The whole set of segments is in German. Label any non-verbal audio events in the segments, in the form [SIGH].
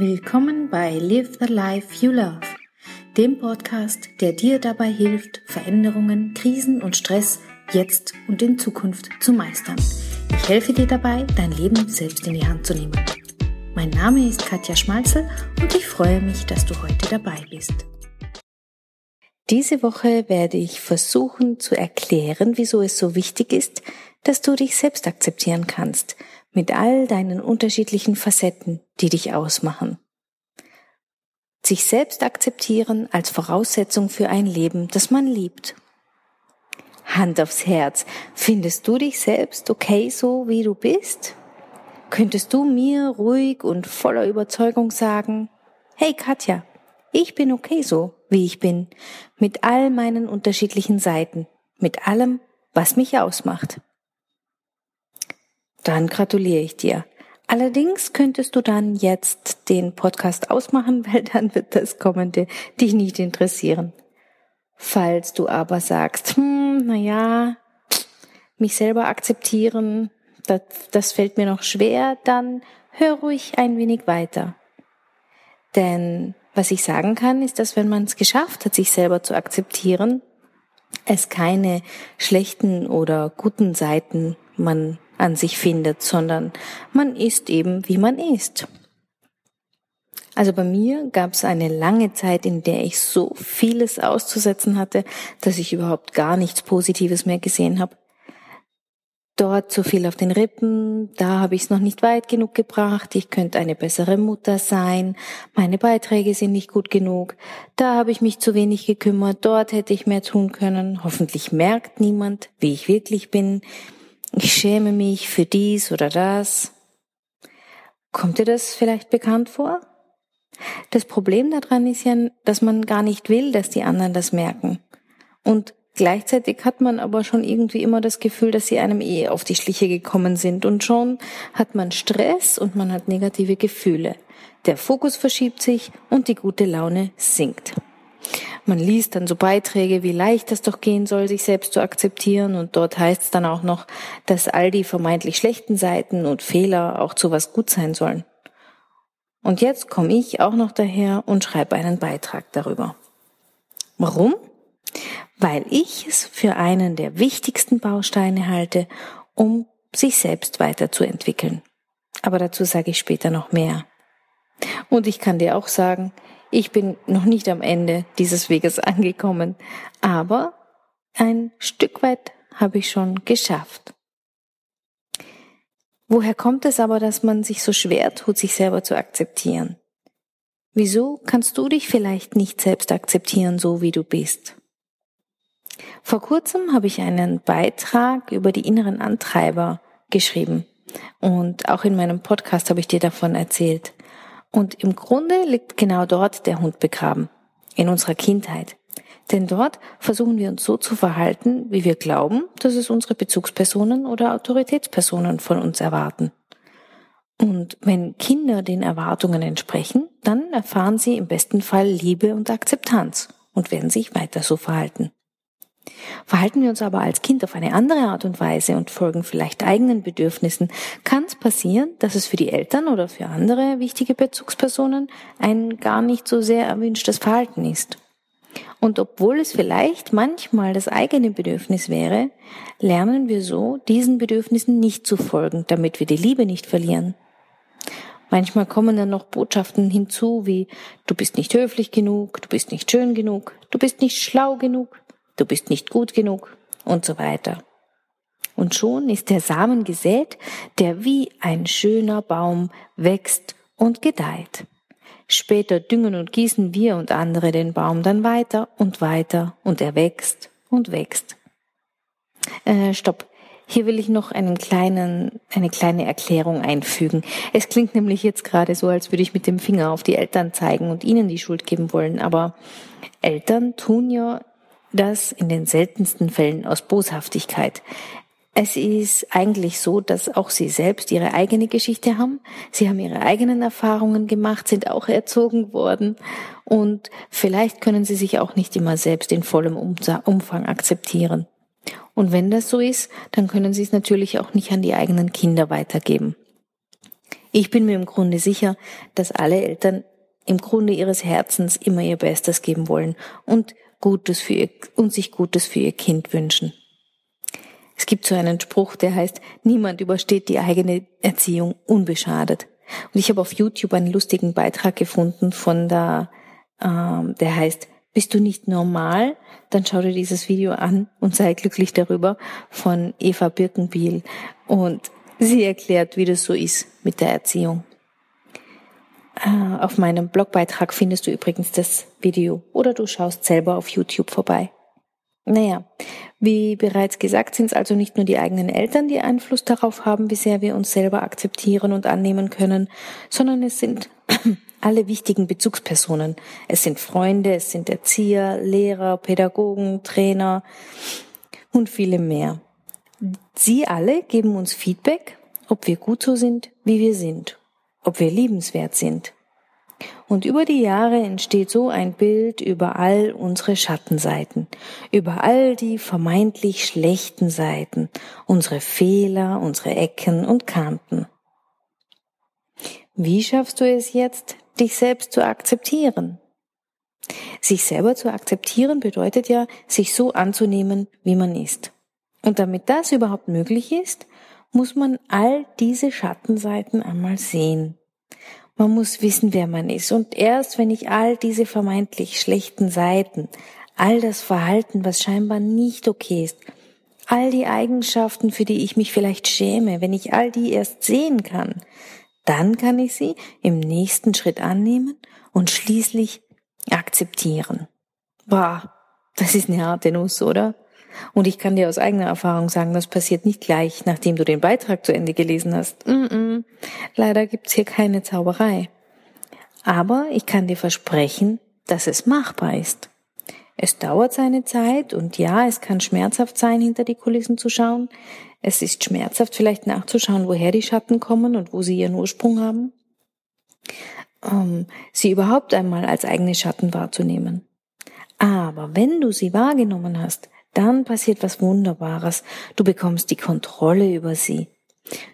Willkommen bei Live the Life You Love, dem Podcast, der dir dabei hilft, Veränderungen, Krisen und Stress jetzt und in Zukunft zu meistern. Ich helfe dir dabei, dein Leben selbst in die Hand zu nehmen. Mein Name ist Katja Schmalzel und ich freue mich, dass du heute dabei bist. Diese Woche werde ich versuchen zu erklären, wieso es so wichtig ist, dass du dich selbst akzeptieren kannst – mit all deinen unterschiedlichen Facetten, die dich ausmachen. Sich selbst akzeptieren als Voraussetzung für ein Leben, das man liebt. Hand aufs Herz, findest du dich selbst okay so, wie du bist? Könntest du mir ruhig und voller Überzeugung sagen, hey Katja, ich bin okay so, wie ich bin, mit all meinen unterschiedlichen Seiten, mit allem, was mich ausmacht. Dann gratuliere ich dir. Allerdings könntest du dann jetzt den Podcast ausmachen, [LAUGHS] weil dann wird das Kommende dich nicht interessieren. Falls du aber sagst, hm, na ja, mich selber akzeptieren, das, das fällt mir noch schwer, dann hör ruhig ein wenig weiter. Denn was ich sagen kann, ist, dass wenn man es geschafft hat, sich selber zu akzeptieren, es keine schlechten oder guten Seiten man an sich findet, sondern man ist eben, wie man ist. Also bei mir gab es eine lange Zeit, in der ich so vieles auszusetzen hatte, dass ich überhaupt gar nichts Positives mehr gesehen habe. Dort zu viel auf den Rippen, da habe ich es noch nicht weit genug gebracht, ich könnte eine bessere Mutter sein, meine Beiträge sind nicht gut genug, da habe ich mich zu wenig gekümmert, dort hätte ich mehr tun können, hoffentlich merkt niemand, wie ich wirklich bin, ich schäme mich für dies oder das. Kommt dir das vielleicht bekannt vor? Das Problem daran ist ja, dass man gar nicht will, dass die anderen das merken. Und gleichzeitig hat man aber schon irgendwie immer das Gefühl, dass sie einem eh auf die Schliche gekommen sind. Und schon hat man Stress und man hat negative Gefühle. Der Fokus verschiebt sich und die gute Laune sinkt. Man liest dann so Beiträge, wie leicht es doch gehen soll, sich selbst zu akzeptieren. Und dort heißt es dann auch noch, dass all die vermeintlich schlechten Seiten und Fehler auch zu was gut sein sollen. Und jetzt komme ich auch noch daher und schreibe einen Beitrag darüber. Warum? Weil ich es für einen der wichtigsten Bausteine halte, um sich selbst weiterzuentwickeln. Aber dazu sage ich später noch mehr. Und ich kann dir auch sagen, ich bin noch nicht am Ende dieses Weges angekommen, aber ein Stück weit habe ich schon geschafft. Woher kommt es aber, dass man sich so schwer tut, sich selber zu akzeptieren? Wieso kannst du dich vielleicht nicht selbst akzeptieren, so wie du bist? Vor kurzem habe ich einen Beitrag über die inneren Antreiber geschrieben und auch in meinem Podcast habe ich dir davon erzählt. Und im Grunde liegt genau dort der Hund begraben, in unserer Kindheit. Denn dort versuchen wir uns so zu verhalten, wie wir glauben, dass es unsere Bezugspersonen oder Autoritätspersonen von uns erwarten. Und wenn Kinder den Erwartungen entsprechen, dann erfahren sie im besten Fall Liebe und Akzeptanz und werden sich weiter so verhalten. Verhalten wir uns aber als Kind auf eine andere Art und Weise und folgen vielleicht eigenen Bedürfnissen, kann es passieren, dass es für die Eltern oder für andere wichtige Bezugspersonen ein gar nicht so sehr erwünschtes Verhalten ist. Und obwohl es vielleicht manchmal das eigene Bedürfnis wäre, lernen wir so, diesen Bedürfnissen nicht zu folgen, damit wir die Liebe nicht verlieren. Manchmal kommen dann noch Botschaften hinzu wie du bist nicht höflich genug, du bist nicht schön genug, du bist nicht schlau genug, du bist nicht gut genug und so weiter. Und schon ist der Samen gesät, der wie ein schöner Baum wächst und gedeiht. Später düngen und gießen wir und andere den Baum dann weiter und weiter und er wächst und wächst. Äh, stopp. Hier will ich noch einen kleinen, eine kleine Erklärung einfügen. Es klingt nämlich jetzt gerade so, als würde ich mit dem Finger auf die Eltern zeigen und ihnen die Schuld geben wollen. Aber Eltern tun ja das in den seltensten Fällen aus Boshaftigkeit. Es ist eigentlich so, dass auch sie selbst ihre eigene Geschichte haben. Sie haben ihre eigenen Erfahrungen gemacht, sind auch erzogen worden und vielleicht können sie sich auch nicht immer selbst in vollem Umfang akzeptieren. Und wenn das so ist, dann können sie es natürlich auch nicht an die eigenen Kinder weitergeben. Ich bin mir im Grunde sicher, dass alle Eltern im Grunde ihres Herzens immer ihr Bestes geben wollen und Gutes für ihr, und sich Gutes für ihr Kind wünschen. Es gibt so einen Spruch, der heißt, niemand übersteht die eigene Erziehung unbeschadet. Und ich habe auf YouTube einen lustigen Beitrag gefunden von der, ähm, der heißt, bist du nicht normal? Dann schau dir dieses Video an und sei glücklich darüber von Eva Birkenbiel. Und sie erklärt, wie das so ist mit der Erziehung. Äh, auf meinem Blogbeitrag findest du übrigens das Video oder du schaust selber auf YouTube vorbei. Naja, wie bereits gesagt, sind es also nicht nur die eigenen Eltern, die Einfluss darauf haben, wie sehr wir uns selber akzeptieren und annehmen können, sondern es sind [CLEARS THROAT] alle wichtigen Bezugspersonen. Es sind Freunde, es sind Erzieher, Lehrer, Pädagogen, Trainer und viele mehr. Sie alle geben uns Feedback, ob wir gut so sind, wie wir sind, ob wir liebenswert sind, und über die Jahre entsteht so ein Bild über all unsere Schattenseiten, über all die vermeintlich schlechten Seiten, unsere Fehler, unsere Ecken und Kanten. Wie schaffst du es jetzt, dich selbst zu akzeptieren? Sich selber zu akzeptieren bedeutet ja, sich so anzunehmen, wie man ist. Und damit das überhaupt möglich ist, muss man all diese Schattenseiten einmal sehen. Man muss wissen, wer man ist. Und erst wenn ich all diese vermeintlich schlechten Seiten, all das Verhalten, was scheinbar nicht okay ist, all die Eigenschaften, für die ich mich vielleicht schäme, wenn ich all die erst sehen kann, dann kann ich sie im nächsten Schritt annehmen und schließlich akzeptieren. Boah, das ist eine harte Nuss, oder? Und ich kann dir aus eigener Erfahrung sagen, das passiert nicht gleich, nachdem du den Beitrag zu Ende gelesen hast. Mm -mm. Leider gibt's hier keine Zauberei. Aber ich kann dir versprechen, dass es machbar ist. Es dauert seine Zeit und ja, es kann schmerzhaft sein, hinter die Kulissen zu schauen. Es ist schmerzhaft vielleicht nachzuschauen, woher die Schatten kommen und wo sie ihren Ursprung haben. Um, sie überhaupt einmal als eigene Schatten wahrzunehmen. Aber wenn du sie wahrgenommen hast, dann passiert was Wunderbares. Du bekommst die Kontrolle über sie.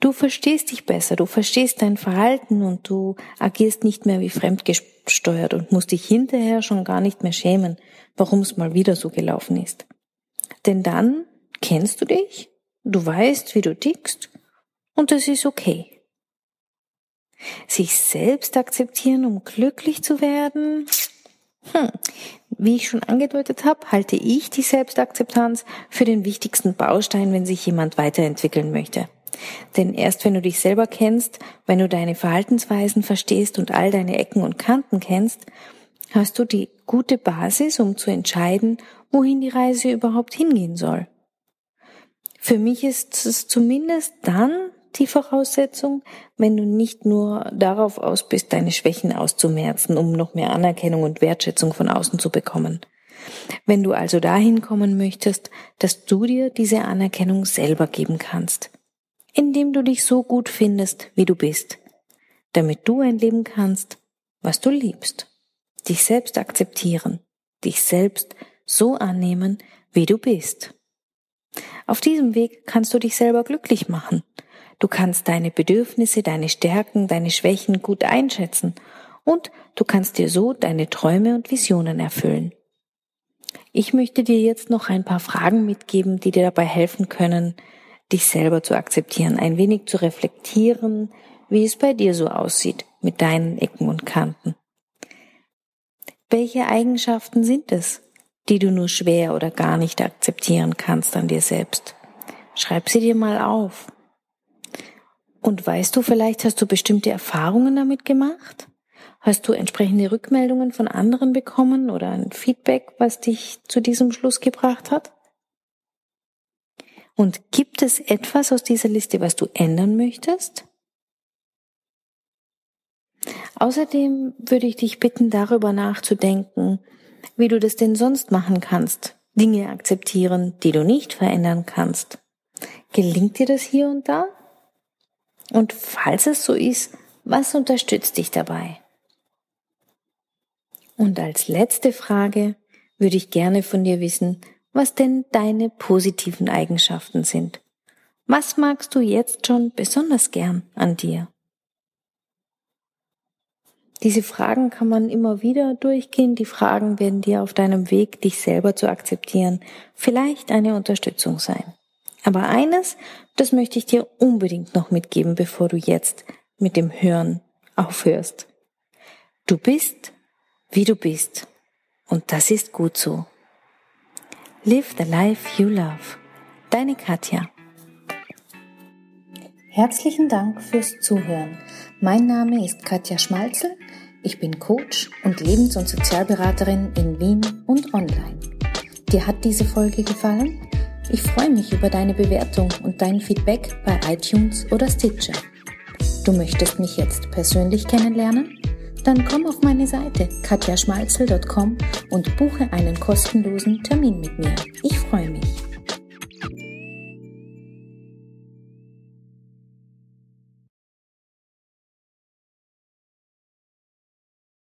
Du verstehst dich besser, du verstehst dein Verhalten und du agierst nicht mehr wie fremdgesteuert und musst dich hinterher schon gar nicht mehr schämen, warum es mal wieder so gelaufen ist. Denn dann kennst du dich, du weißt, wie du tickst und es ist okay. Sich selbst akzeptieren, um glücklich zu werden, hm. Wie ich schon angedeutet habe, halte ich die Selbstakzeptanz für den wichtigsten Baustein, wenn sich jemand weiterentwickeln möchte. Denn erst wenn du dich selber kennst, wenn du deine Verhaltensweisen verstehst und all deine Ecken und Kanten kennst, hast du die gute Basis, um zu entscheiden, wohin die Reise überhaupt hingehen soll. Für mich ist es zumindest dann die Voraussetzung, wenn du nicht nur darauf aus bist, deine Schwächen auszumerzen, um noch mehr Anerkennung und Wertschätzung von außen zu bekommen. Wenn du also dahin kommen möchtest, dass du dir diese Anerkennung selber geben kannst, indem du dich so gut findest, wie du bist, damit du ein Leben kannst, was du liebst, dich selbst akzeptieren, dich selbst so annehmen, wie du bist. Auf diesem Weg kannst du dich selber glücklich machen Du kannst deine Bedürfnisse, deine Stärken, deine Schwächen gut einschätzen und du kannst dir so deine Träume und Visionen erfüllen. Ich möchte dir jetzt noch ein paar Fragen mitgeben, die dir dabei helfen können, dich selber zu akzeptieren, ein wenig zu reflektieren, wie es bei dir so aussieht mit deinen Ecken und Kanten. Welche Eigenschaften sind es, die du nur schwer oder gar nicht akzeptieren kannst an dir selbst? Schreib sie dir mal auf. Und weißt du, vielleicht hast du bestimmte Erfahrungen damit gemacht? Hast du entsprechende Rückmeldungen von anderen bekommen oder ein Feedback, was dich zu diesem Schluss gebracht hat? Und gibt es etwas aus dieser Liste, was du ändern möchtest? Außerdem würde ich dich bitten, darüber nachzudenken, wie du das denn sonst machen kannst. Dinge akzeptieren, die du nicht verändern kannst. Gelingt dir das hier und da? Und falls es so ist, was unterstützt dich dabei? Und als letzte Frage würde ich gerne von dir wissen, was denn deine positiven Eigenschaften sind. Was magst du jetzt schon besonders gern an dir? Diese Fragen kann man immer wieder durchgehen. Die Fragen werden dir auf deinem Weg, dich selber zu akzeptieren, vielleicht eine Unterstützung sein. Aber eines, das möchte ich dir unbedingt noch mitgeben, bevor du jetzt mit dem Hören aufhörst. Du bist, wie du bist. Und das ist gut so. Live the life you love. Deine Katja. Herzlichen Dank fürs Zuhören. Mein Name ist Katja Schmalzel. Ich bin Coach und Lebens- und Sozialberaterin in Wien und online. Dir hat diese Folge gefallen? Ich freue mich über deine Bewertung und dein Feedback bei iTunes oder Stitcher. Du möchtest mich jetzt persönlich kennenlernen? Dann komm auf meine Seite katjaschmalzel.com und buche einen kostenlosen Termin mit mir. Ich freue mich.